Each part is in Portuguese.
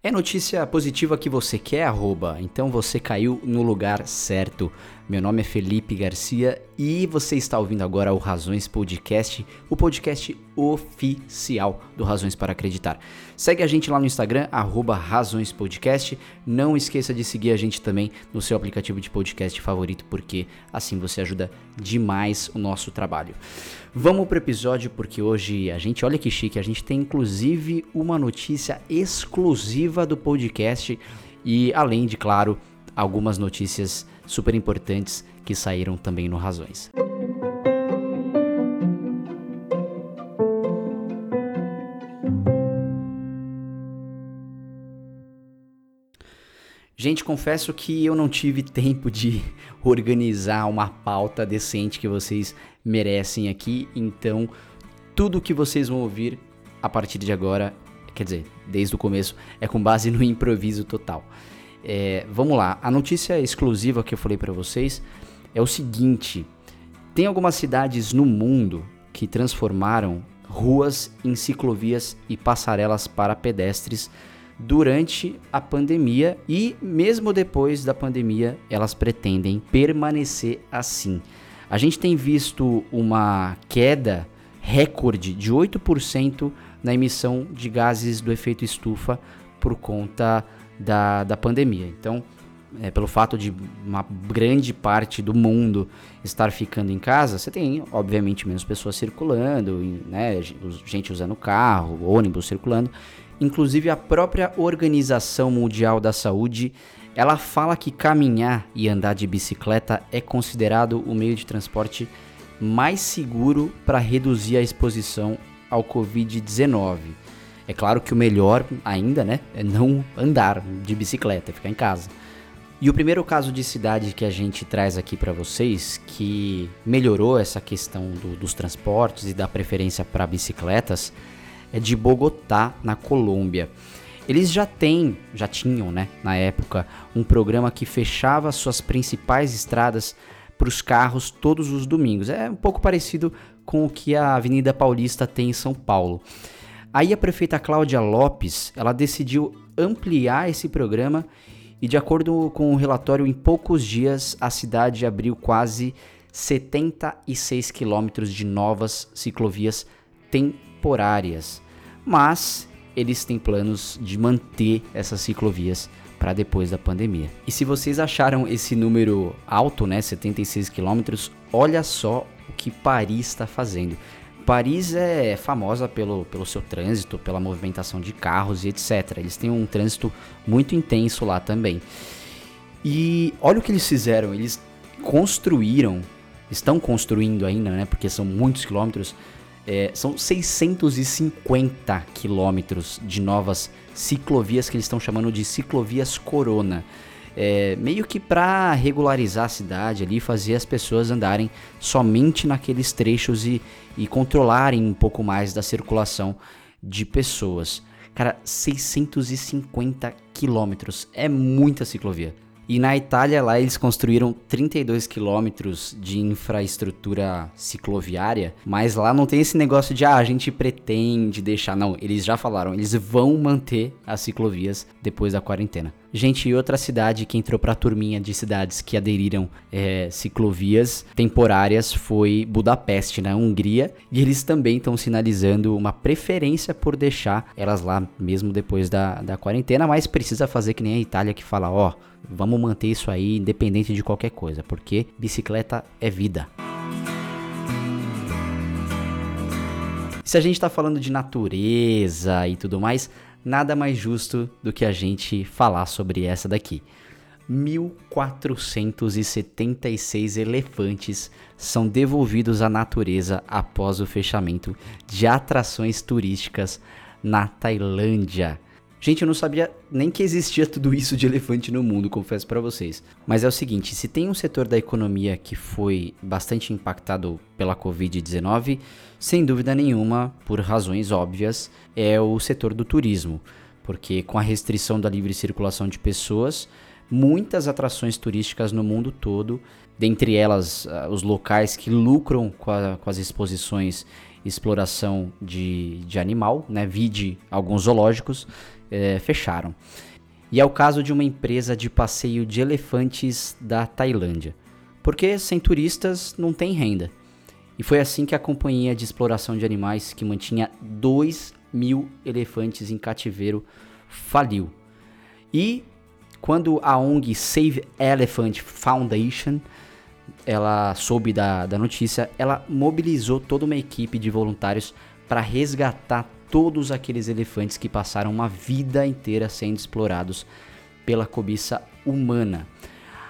É notícia positiva que você quer, arroba? Então você caiu no lugar certo. Meu nome é Felipe Garcia e você está ouvindo agora o Razões Podcast, o podcast oficial do Razões para Acreditar. Segue a gente lá no Instagram, arroba Razões Podcast. Não esqueça de seguir a gente também no seu aplicativo de podcast favorito, porque assim você ajuda demais o nosso trabalho. Vamos pro episódio porque hoje a gente, olha que chique, a gente tem inclusive uma notícia exclusiva do podcast e além de, claro, algumas notícias super importantes que saíram também no Razões. Gente, confesso que eu não tive tempo de organizar uma pauta decente que vocês merecem aqui, então tudo que vocês vão ouvir a partir de agora, quer dizer, desde o começo, é com base no improviso total. É, vamos lá, a notícia exclusiva que eu falei para vocês é o seguinte: tem algumas cidades no mundo que transformaram ruas em ciclovias e passarelas para pedestres durante a pandemia e mesmo depois da pandemia elas pretendem permanecer assim. A gente tem visto uma queda recorde de 8% na emissão de gases do efeito estufa por conta da, da pandemia. Então, é, pelo fato de uma grande parte do mundo estar ficando em casa, você tem, obviamente, menos pessoas circulando, né, gente usando carro, ônibus circulando. Inclusive, a própria Organização Mundial da Saúde ela fala que caminhar e andar de bicicleta é considerado o meio de transporte mais seguro para reduzir a exposição ao Covid-19. É claro que o melhor ainda, né, é não andar de bicicleta, é ficar em casa. E o primeiro caso de cidade que a gente traz aqui para vocês, que melhorou essa questão do, dos transportes e da preferência para bicicletas, é de Bogotá, na Colômbia. Eles já têm, já tinham, né, na época, um programa que fechava suas principais estradas para os carros todos os domingos. É um pouco parecido com o que a Avenida Paulista tem em São Paulo. Aí a prefeita Cláudia Lopes, ela decidiu ampliar esse programa e de acordo com o relatório, em poucos dias a cidade abriu quase 76 quilômetros de novas ciclovias temporárias. Mas eles têm planos de manter essas ciclovias para depois da pandemia. E se vocês acharam esse número alto, né, 76 quilômetros, olha só o que Paris está fazendo. Paris é famosa pelo, pelo seu trânsito, pela movimentação de carros e etc. Eles têm um trânsito muito intenso lá também. E olha o que eles fizeram, eles construíram, estão construindo ainda, né? Porque são muitos quilômetros. É, são 650 quilômetros de novas ciclovias que eles estão chamando de ciclovias Corona é, meio que para regularizar a cidade ali, fazer as pessoas andarem somente naqueles trechos e, e controlarem um pouco mais da circulação de pessoas. Cara, 650 quilômetros é muita ciclovia. E na Itália, lá eles construíram 32 quilômetros de infraestrutura cicloviária, mas lá não tem esse negócio de, ah, a gente pretende deixar. Não, eles já falaram, eles vão manter as ciclovias depois da quarentena. Gente, e outra cidade que entrou para a turminha de cidades que aderiram é, ciclovias temporárias foi Budapeste, na Hungria, e eles também estão sinalizando uma preferência por deixar elas lá mesmo depois da, da quarentena, mas precisa fazer que nem a Itália que fala, ó, vamos manter isso aí independente de qualquer coisa, porque bicicleta é vida. Se a gente está falando de natureza e tudo mais, nada mais justo do que a gente falar sobre essa daqui. 1.476 elefantes são devolvidos à natureza após o fechamento de atrações turísticas na Tailândia. Gente, eu não sabia nem que existia tudo isso de elefante no mundo, confesso para vocês. Mas é o seguinte, se tem um setor da economia que foi bastante impactado pela COVID-19, sem dúvida nenhuma, por razões óbvias, é o setor do turismo, porque com a restrição da livre circulação de pessoas, muitas atrações turísticas no mundo todo, dentre elas uh, os locais que lucram com, a, com as exposições exploração de, de animal, né, vide alguns zoológicos, é, fecharam. E é o caso de uma empresa de passeio de elefantes da Tailândia. Porque sem turistas não tem renda. E foi assim que a companhia de exploração de animais, que mantinha 2 mil elefantes em cativeiro, faliu. E quando a ONG Save Elephant Foundation ela soube da, da notícia, ela mobilizou toda uma equipe de voluntários para resgatar todos aqueles elefantes que passaram uma vida inteira sendo explorados pela cobiça humana.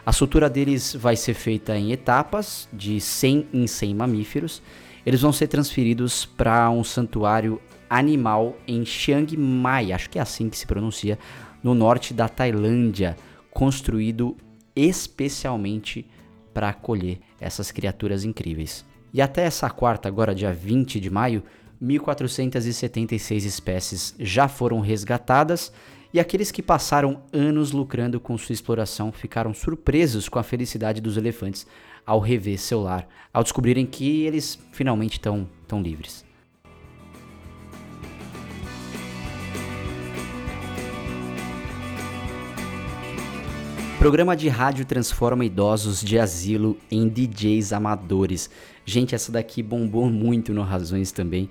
A sutura deles vai ser feita em etapas, de 100 em 100 mamíferos. Eles vão ser transferidos para um santuário animal em Chiang Mai, acho que é assim que se pronuncia, no norte da Tailândia, construído especialmente para acolher essas criaturas incríveis. E até essa quarta, agora dia 20 de maio, 1.476 espécies já foram resgatadas e aqueles que passaram anos lucrando com sua exploração ficaram surpresos com a felicidade dos elefantes ao rever seu lar, ao descobrirem que eles finalmente estão tão livres. Programa de rádio transforma idosos de asilo em DJs amadores. Gente, essa daqui bombou muito no Razões também.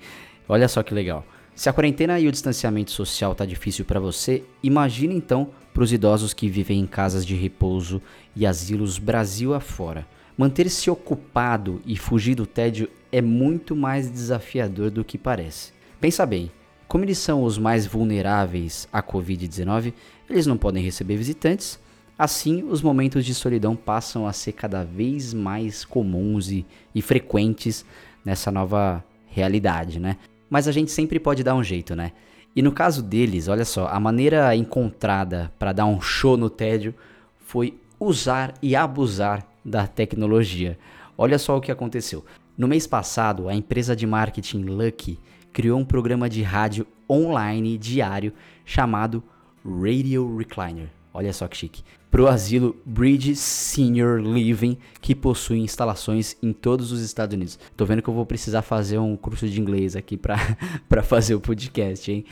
Olha só que legal. Se a quarentena e o distanciamento social tá difícil para você, imagine então para os idosos que vivem em casas de repouso e asilos Brasil afora. Manter-se ocupado e fugir do tédio é muito mais desafiador do que parece. Pensa bem, como eles são os mais vulneráveis à Covid-19, eles não podem receber visitantes Assim, os momentos de solidão passam a ser cada vez mais comuns e, e frequentes nessa nova realidade, né? Mas a gente sempre pode dar um jeito, né? E no caso deles, olha só, a maneira encontrada para dar um show no tédio foi usar e abusar da tecnologia. Olha só o que aconteceu. No mês passado, a empresa de marketing Lucky criou um programa de rádio online diário chamado Radio Recliner. Olha só que chique. Para o asilo Bridge Senior Living, que possui instalações em todos os Estados Unidos. Tô vendo que eu vou precisar fazer um curso de inglês aqui para fazer o podcast, hein?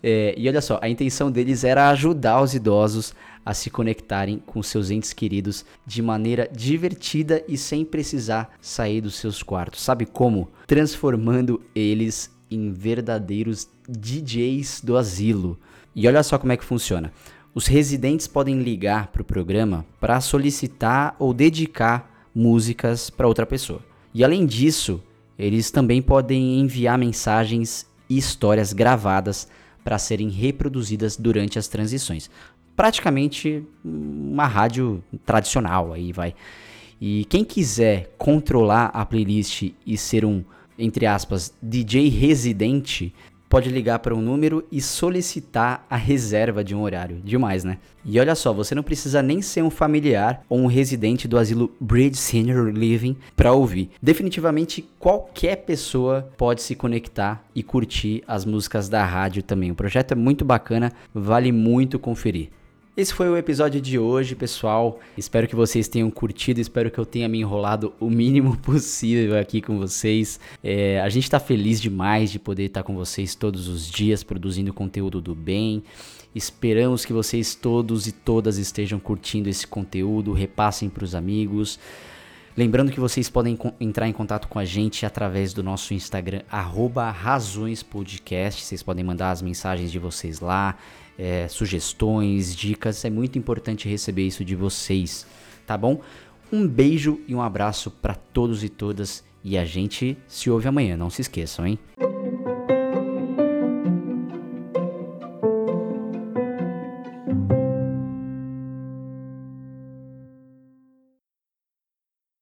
É, e olha só, a intenção deles era ajudar os idosos a se conectarem com seus entes queridos de maneira divertida e sem precisar sair dos seus quartos. Sabe como? Transformando eles em verdadeiros DJs do asilo. E olha só como é que funciona. Os residentes podem ligar para o programa para solicitar ou dedicar músicas para outra pessoa. E além disso, eles também podem enviar mensagens e histórias gravadas para serem reproduzidas durante as transições. Praticamente uma rádio tradicional aí vai. E quem quiser controlar a playlist e ser um, entre aspas, DJ residente, pode ligar para um número e solicitar a reserva de um horário. Demais, né? E olha só, você não precisa nem ser um familiar ou um residente do asilo Bridge Senior Living para ouvir. Definitivamente qualquer pessoa pode se conectar e curtir as músicas da rádio também. O projeto é muito bacana, vale muito conferir. Esse foi o episódio de hoje, pessoal. Espero que vocês tenham curtido, espero que eu tenha me enrolado o mínimo possível aqui com vocês. É, a gente está feliz demais de poder estar com vocês todos os dias produzindo conteúdo do bem. Esperamos que vocês todos e todas estejam curtindo esse conteúdo, repassem para os amigos. Lembrando que vocês podem entrar em contato com a gente através do nosso Instagram, razõespodcast. Vocês podem mandar as mensagens de vocês lá é, sugestões, dicas. É muito importante receber isso de vocês, tá bom? Um beijo e um abraço para todos e todas. E a gente se ouve amanhã, não se esqueçam, hein?